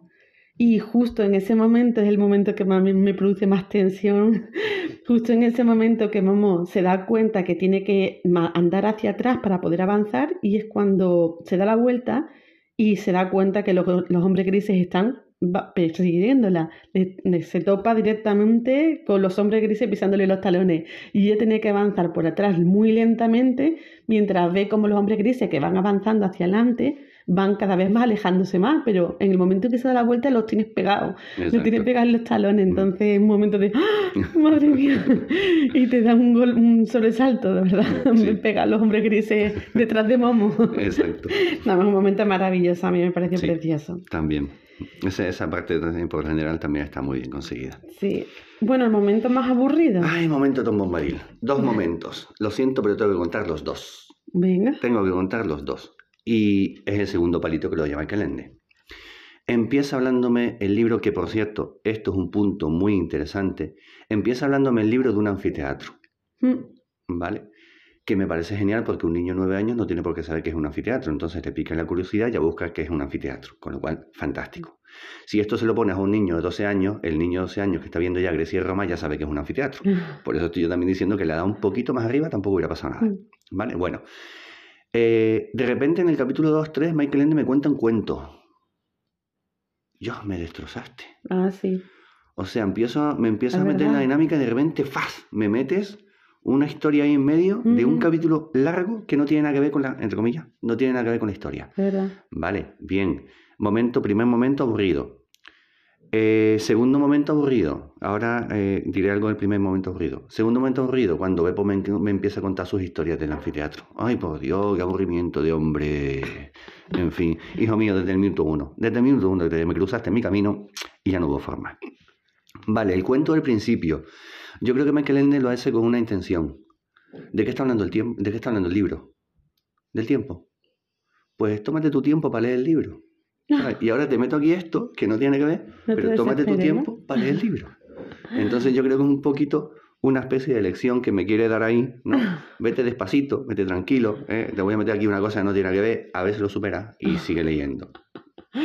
Y justo en ese momento es el momento que más me- produce más tensión. Justo en ese momento que Momo se da cuenta que tiene que andar hacia atrás para poder avanzar y es cuando se da la vuelta y se da cuenta que los, los hombres grises están va- persiguiéndola. Le- le- Se topa directamente con los hombres grises pisándole los talones y ella tiene que avanzar por atrás muy lentamente mientras ve como los hombres grises que van avanzando hacia adelante van cada vez más alejándose más, pero en el momento que se da la vuelta los tienes pegados, los tienes pegados en los talones, entonces es un momento de ¡Ah! ¡Madre mía! y te da un, gol- un sobresalto, de verdad, Sí. me pegan los hombres grises detrás de Momo. Exacto. Nada más un momento maravilloso, a mí me pareció Sí. precioso. También. Esa, esa parte por lo general también está muy bien conseguida. Sí. Bueno, el momento más aburrido. Ay, momento Tom Bombadil. Dos momentos. Lo siento, pero tengo que contar los dos. Venga. Tengo que contar los dos. Y es el segundo palito que lo llama Calende. Empieza hablándome el libro, que por cierto, esto es un punto muy interesante. Empieza hablándome el libro de un anfiteatro, Mm, ¿vale? Que me parece genial porque un niño de nueve años no tiene por qué saber qué es un anfiteatro. Entonces te pica la curiosidad y ya busca qué es un anfiteatro. Con lo cual, fantástico. Si esto se lo pones a un niño de 12 años, el niño de 12 años que está viendo ya Grecia y Roma ya sabe que es un anfiteatro. Por eso estoy yo también diciendo que le da un poquito más arriba, tampoco hubiera pasado nada. Mm. ¿Vale? Bueno. Eh, de repente en el capítulo 2-3, Michael Ende me cuenta un cuento. Dios, me destrozaste. Ah, sí. O sea, empiezo, me empiezas a meter en la dinámica y de repente, ¡faz! Me metes una historia ahí en medio de un Ujú. capítulo largo que no tiene nada que ver con la, entre comillas, no tiene nada que ver con la historia. Verdad. Vale, bien. Momento, primer momento aburrido. Eh, segundo momento aburrido. Ahora eh, diré algo del primer momento aburrido. Segundo momento aburrido, cuando Beppo me, me empieza a contar sus historias del anfiteatro. Ay, por Dios, qué aburrimiento de hombre. En fin, hijo mío, desde el minuto uno. Desde el minuto uno, desde que me cruzaste en mi camino y ya no hubo forma. Vale, el cuento del principio. Yo creo que Michael Ende lo hace con una intención. ¿De qué está hablando el tiempo? ¿De qué está hablando el libro? Del tiempo. Pues tómate tu tiempo para leer el libro. Y ahora te meto aquí esto, que no tiene que ver, pero tómate tu tiempo para leer el libro. Entonces yo creo que es un poquito una especie de lección que me quiere dar ahí, ¿no? Vete despacito, vete tranquilo, ¿eh? te voy a meter aquí una cosa que no tiene que ver, a si lo supera y sigue leyendo.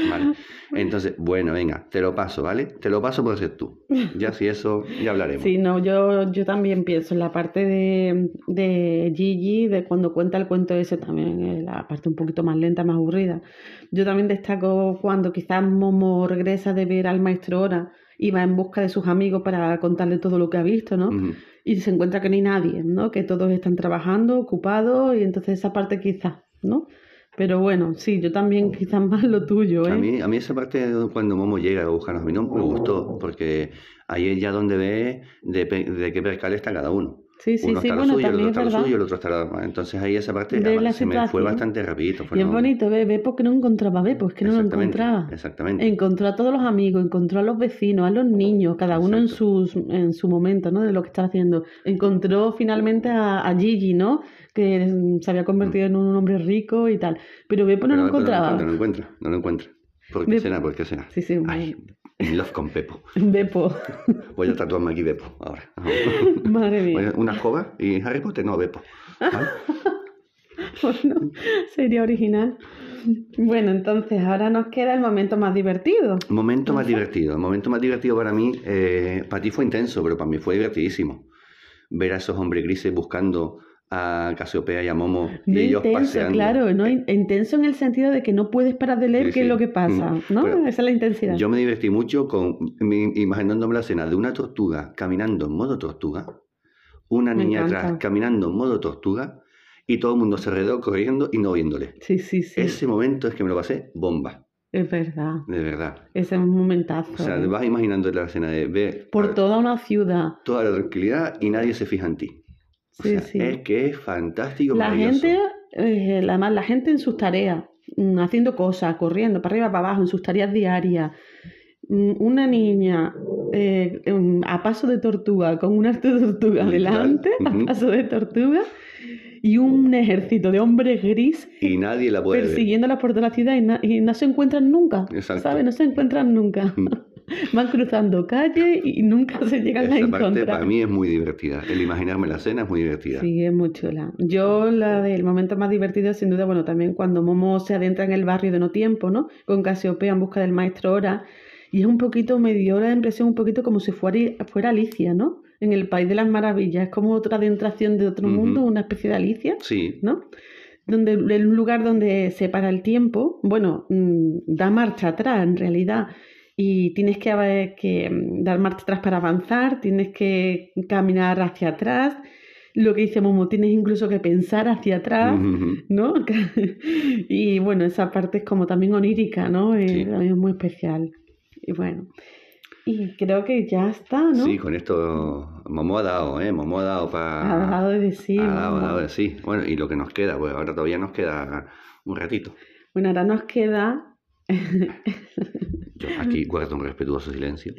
¿Vale? Entonces, bueno, venga, te lo paso, ¿vale? Te lo paso por ser tú. Ya si eso, ya hablaremos. Sí, no, yo, yo también pienso en la parte de, de Gigi, de cuando cuenta el cuento ese también, la parte un poquito más lenta, más aburrida. Yo también destaco cuando quizás Momo regresa de ver al maestro Ora y va en busca de sus amigos para contarle todo lo que ha visto, ¿no? Y se encuentra que no hay nadie, ¿no? Que todos están trabajando, ocupados, y entonces esa parte quizás, ¿no? Pero bueno, sí, yo también quizás más lo tuyo, ¿eh? A mí, a mí esa parte cuando Momo llega a buscarnos a mí no me gustó, porque ahí es ya donde ve de, de qué percal está cada uno. Sí, sí, sí, bueno, suyo, el otro está lo suyo, el otro está lo... Entonces ahí esa parte se me fue bastante rapidito. y es bonito, ve, ve porque no encontraba, ve, pues que no lo encontraba. Exactamente. Encontró a todos los amigos, encontró a los vecinos, a los niños, cada uno en, sus, en su momento, ¿no? De lo que estaba haciendo. Encontró finalmente a, a Gigi, ¿no? Que se había convertido en un hombre rico y tal. Pero Beppo no lo encontraba. No lo encuentra, no lo encuentra. ¿Por qué será? ¿Por qué será? Sí, sí. Ay, en love con Pepo. Beppo. Voy a tatuarme aquí Beppo ahora. Madre mía. Una escoba y Harry Potter, no, Beppo. ¿Vale? bueno, sería original. Bueno, entonces ahora nos queda el momento más divertido. Momento más divertido. El momento más divertido para mí, eh, para ti fue intenso, pero para mí fue divertidísimo. Ver a esos hombres grises buscando a Casiopea y a Momo y ellos intenso, paseando. claro, ¿no? Intenso en el sentido de que no puedes parar de leer Sí, qué es lo que pasa, Mm. ¿no? Pero Esa es la intensidad. Yo me divertí mucho con imaginándome la escena de una tortuga caminando en modo tortuga, una Me niña encanta. atrás caminando en modo tortuga y todo el mundo se alrededor corriendo y no viéndole. Sí, sí, sí. Ese momento es que me lo pasé bomba, Es verdad. de verdad. Ese es un momentazo. O sea, ¿eh? vas imaginando la escena de ver Por toda una ciudad. toda la tranquilidad y nadie se fija en ti. O Sí, sea, sí. es que es fantástico. La gente, eh, además, la gente en sus tareas, mm, haciendo cosas, corriendo para arriba, para abajo, en sus tareas diarias. Mm, Una niña eh, a paso de tortuga, con un arte de tortuga delante, Ujú. a paso de tortuga, y un ejército de hombres grises Y nadie la puede ver. persiguiéndolas por toda la ciudad y, na- y no se encuentran nunca. Exacto. ¿Sabes? No se encuentran nunca. Van cruzando calles y nunca se llegan a Esa parte encontrar. para mí es muy divertida. El imaginarme la escena es muy divertida. Sí, es muy chula. Yo la del momento más divertido, sin duda, bueno, también cuando Momo se adentra en el barrio de No Tiempo, ¿no? Con Casiopea en busca del maestro Ora. Y es un poquito, me dio la impresión un poquito como si fuera, fuera Alicia, ¿no? En el País de las Maravillas. Es como otra adentración de otro mundo, una especie de Alicia, Sí, ¿no? Donde en un lugar donde se para el tiempo, bueno, mm, da marcha atrás en realidad. Y tienes que, que mm, dar marcha atrás para avanzar, tienes que caminar hacia atrás. Lo que dice Momo, tienes incluso que pensar hacia atrás. ¿no? y bueno, esa parte es como también onírica, ¿no? Sí. también es muy especial. Y bueno, y creo que ya está, ¿no? Sí, con esto Momo ha dado, ¿eh? Momo ha dado para... Ha dado de decir. Ha dado, ha dado de sí. Bueno, y lo que nos queda, pues ahora todavía nos queda un ratito. Bueno, ahora nos queda Yo aquí guardo un respetuoso silencio.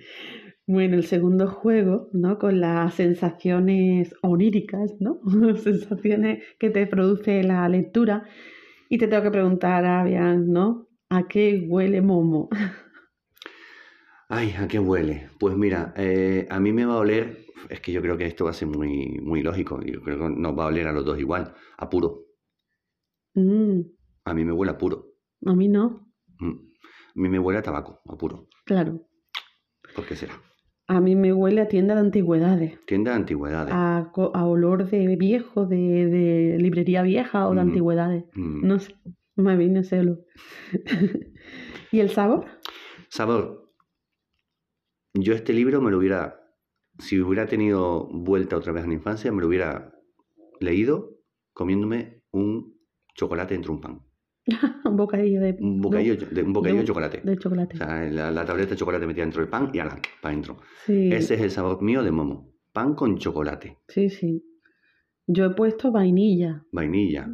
Bueno, el segundo juego, ¿no? Con las sensaciones oníricas, ¿no? sensaciones que te produce la lectura. Y te tengo que preguntar, Avian, ¿no? ¿A qué huele Momo? Ay, ¿a qué huele? Pues mira, eh, a mí me va a oler, es que yo creo que esto va a ser muy, muy lógico, yo creo que nos va a oler a los dos igual, a puro. Mm, A mí me huele a puro. a mí no. A mí me huele a tabaco, a puro. claro. ¿Por qué será? A mí me huele a tienda de antigüedades, Tienda de antigüedades. a, a olor de viejo, de, de librería vieja o de Ujú. antigüedades. Mm. No sé, me viene ese olor. ¿Y el sabor? Sabor. Yo este libro me lo hubiera, si hubiera tenido vuelta otra vez a la infancia, me lo hubiera leído comiéndome un chocolate entre un pan. un bocadillo de... Un bocadillo de, un bocadillo de, chocolate. De chocolate. O sea, la, la, tableta de chocolate metida dentro del pan y ala, para adentro. Sí. Ese es el sabor mío de momo. Pan con chocolate. Sí, sí. Yo he puesto vainilla. Vainilla.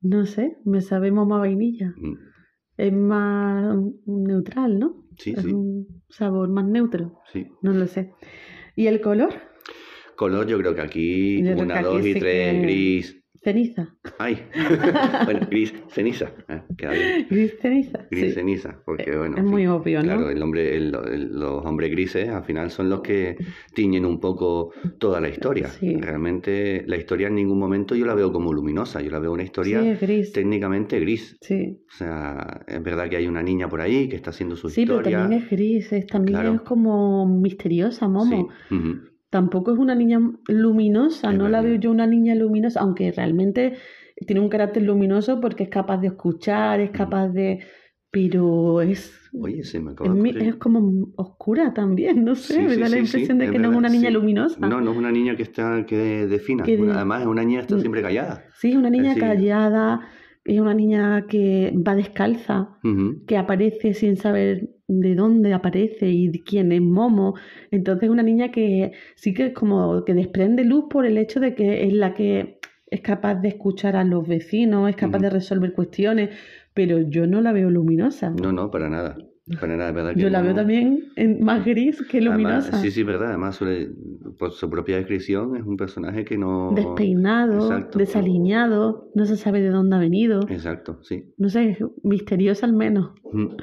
No sé, me sabe momo a vainilla. Mm. Es más neutral, ¿no? Sí, es sí. un sabor más neutro. Sí. No lo sé. ¿Y el color? Color, yo creo que aquí Yo una, que aquí dos y tres, que- gris. Ceniza. Ay. bueno, gris, ceniza. eh, queda bien. Gris ceniza. Gris, sí. ceniza. Porque, Eh, bueno. es muy fin, obvio, ¿no? Claro, el hombre, el- el- los hombres grises al final son los que tiñen un poco toda la historia. Sí. Realmente la historia en ningún momento yo la veo como luminosa, yo la veo una Sí, historia es gris. técnicamente gris. Sí. O sea, es verdad que hay una niña por ahí que está haciendo su Sí, pero historia. también es gris, es, también Claro. es como misteriosa, Momo. Sí, ujú, Tampoco es una niña luminosa, Es no la veo yo una niña luminosa, aunque realmente tiene un carácter luminoso porque es capaz de escuchar, es capaz de... Pero es, Oye, se me es, acaba de mi- ocurrir. es como oscura también, no sé, Sí, me sí, da la impresión de que no es una niña luminosa. No, no es una niña que está que defina. Que de- Además, es una niña que está Mm. siempre callada. Sí, es una niña Así- callada, es una niña que va descalza, que aparece sin saber de dónde aparece y de quién es Momo. Entonces es una niña que sí que es como que desprende luz por el hecho de que es la que es capaz de escuchar a los vecinos, es capaz de resolver cuestiones, pero yo no la veo luminosa. No, no, para nada. Para nada, verdad yo la veo también en- más gris que Además, luminosa. sí, sí, verdad. Además, por su propia descripción, es un personaje que no. Despeinado, Exacto. desaliñado, no se sabe de dónde ha venido. Exacto, sí. No sé, misteriosa al menos. Ujú.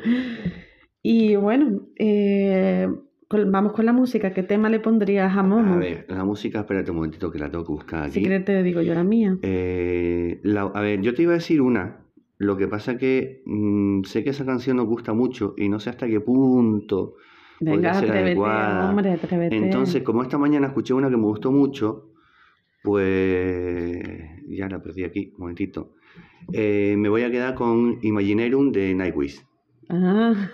Y bueno, eh, vamos con la música. ¿Qué tema le pondrías a Momo? A ver, la música, espérate un momentito que la tengo que buscar aquí. Si quieres te digo yo la mía. Eh, la- a ver, yo te iba a decir una. Lo que pasa que mm, sé que esa canción nos gusta mucho y no sé hasta qué punto Venga, ser atrévete, adecuada. hombre, atrévete. Entonces, como esta mañana escuché una que me gustó mucho, pues ya la perdí aquí, un momentito. Eh, me voy a quedar con Imaginerum de Nightwish. Ah,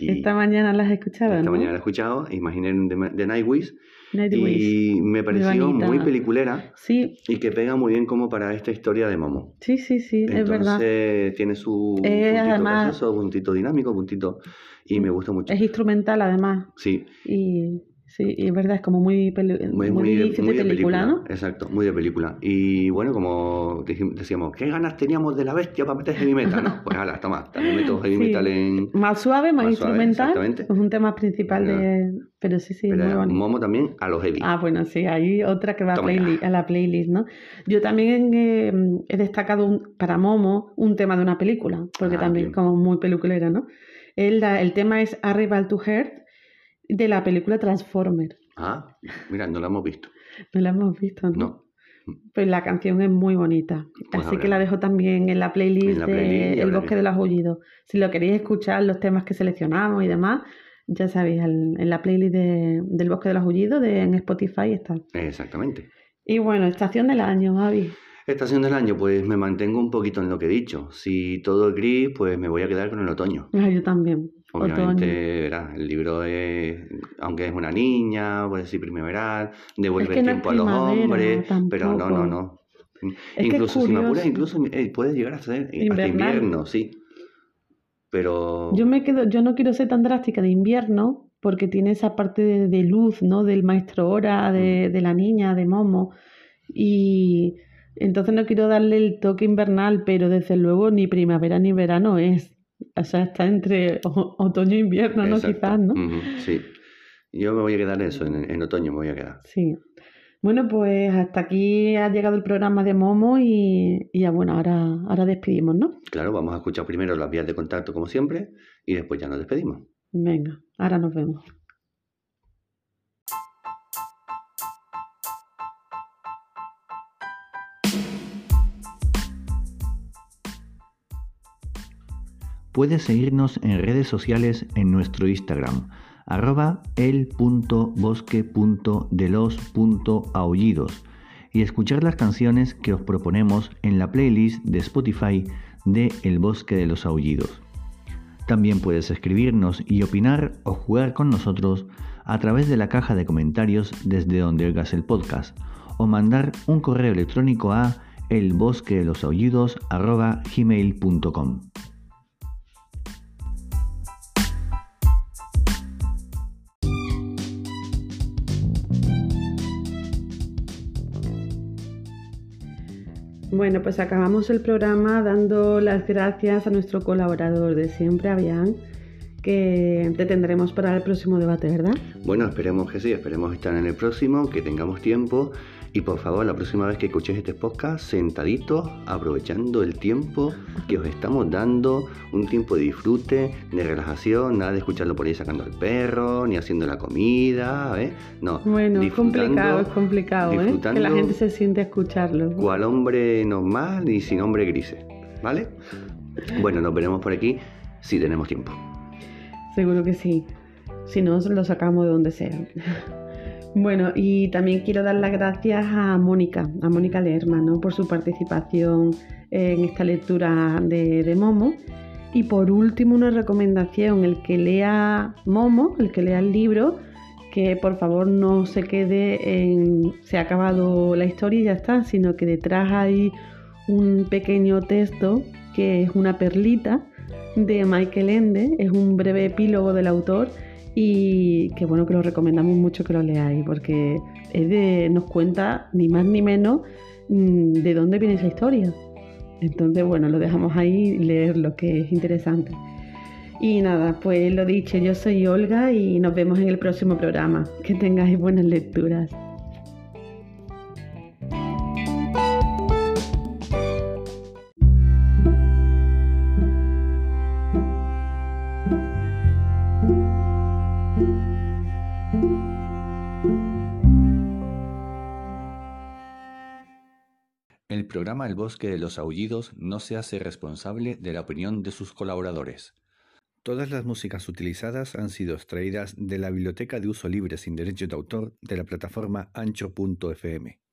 esta mañana la has escuchado, Esta ¿no? mañana la he escuchado, Imaginerum de, de Nightwish, Nightwish. y me pareció muy peliculera Sí, y que pega muy bien como para esta historia de Momo. sí, sí, sí, es verdad. Entonces tiene su Eh, puntito además- gracioso, puntito dinámico, puntito y me gusta mucho. Es instrumental además. Sí, Y sí, y es verdad, es como muy, peli- muy, muy, muy, de- de muy de película, ¿no? Exacto, muy de película. Y bueno, como decíamos, ¿qué ganas teníamos de la bestia para meter heavy metal? No, pues ala, toma, también meto heavy Sí. metal en... Más suave, más, Más suave, instrumental. exactamente. Es un tema principal de... Pero sí, sí, Pero muy bonito. Momo también a los heavy. Ah, bueno, sí, hay otra que va a, la playlist, ¿no? Yo también eh, he destacado un- para Momo un tema de una película, porque Ah, también bien. como muy peliculera, ¿no? El, el tema es Arrival to Earth de la película Transformer. Ah, mira, no lo hemos visto. No la hemos visto, ¿no? No. Pues la canción es muy bonita. Pues Así que la dejo también en la playlist En la de playlist, El Bosque que- de los Aullidos. Si lo queréis escuchar, los temas que seleccionamos y demás, ya sabéis, en la playlist de- del Bosque de los Aullidos de, en Spotify está. Exactamente. Y bueno, estación del año, Javi. Estación del año, pues me mantengo un poquito en lo que he dicho. Si todo es gris, pues me voy a quedar con el otoño. Ah, yo también. Obviamente, Otoño. verás, el libro es, aunque es una niña, puede decir primaveral, devuelve Es que el no tiempo a los hombres, pero no, no, no. Es es incluso si me apuras, incluso eh, puede llegar a ser hasta Invernal. invierno, sí. Pero Yo me quedo, yo no quiero ser tan drástica de invierno, porque tiene esa parte de, de luz, ¿no? Del maestro hora, de, Mm. de la niña, de Momo. Y entonces no quiero darle el toque invernal, pero desde luego ni primavera ni verano es. O sea, está entre o- otoño e invierno, ¿no? Exacto. Quizás, ¿no? Sí. Yo me voy a quedar eso, en, en otoño me voy a quedar. Sí. Bueno, pues hasta aquí ha llegado el programa de Momo y, y ya bueno, ahora, ahora despedimos, ¿no? Claro, vamos a escuchar primero las vías de contacto como siempre y después ya nos despedimos. Venga, ahora nos vemos. Puedes seguirnos en redes sociales en nuestro Instagram, arroba el.bosque.delos.aullidos y escuchar las canciones que os proponemos en la playlist de Spotify de El Bosque de los Aullidos. También puedes escribirnos y opinar o jugar con nosotros a través de la caja de comentarios desde donde oigas el podcast o mandar un correo electrónico a elbosquedelosaullidos.gmail.com Bueno, pues acabamos el programa dando las gracias a nuestro colaborador de siempre, Avian, que te tendremos para el próximo debate, ¿verdad? Bueno, esperemos que sí, esperemos estar en el próximo, que tengamos tiempo y por favor, la próxima vez que escuchéis este podcast, sentaditos, aprovechando el tiempo que os estamos dando, un tiempo de disfrute, de relajación, nada de escucharlo por ahí sacando al perro, ni haciendo la comida, ¿eh? No. Bueno, es complicado, es complicado, ¿eh? Que la gente se siente a escucharlo. Cual hombre normal y sin hombre grises, ¿vale? Bueno, nos veremos por aquí si tenemos tiempo. Seguro que sí. Si no, lo sacamos de donde sea. Bueno, y también quiero dar las gracias a Mónica, a Mónica Lerma, por su participación en esta lectura de, Momo. Y por último, una recomendación, el que lea Momo, el que lea el libro, que por favor no se quede en se ha acabado la historia y ya está, sino que detrás hay un pequeño texto que es una perlita de Michael Ende, es un breve epílogo del autor y que bueno que lo recomendamos mucho que lo leáis porque nos cuenta ni más ni menos mm, de dónde viene esa historia. Entonces bueno, lo dejamos ahí leer lo que es interesante. Y nada, pues lo dicho, yo soy Olga y nos vemos en el próximo programa. Que tengáis buenas lecturas. Programa El Bosque de los Aullidos no se hace responsable de la opinión de sus colaboradores. Todas las músicas utilizadas han sido extraídas de la Biblioteca de Uso Libre sin Derecho de Autor de la plataforma ancho.fm.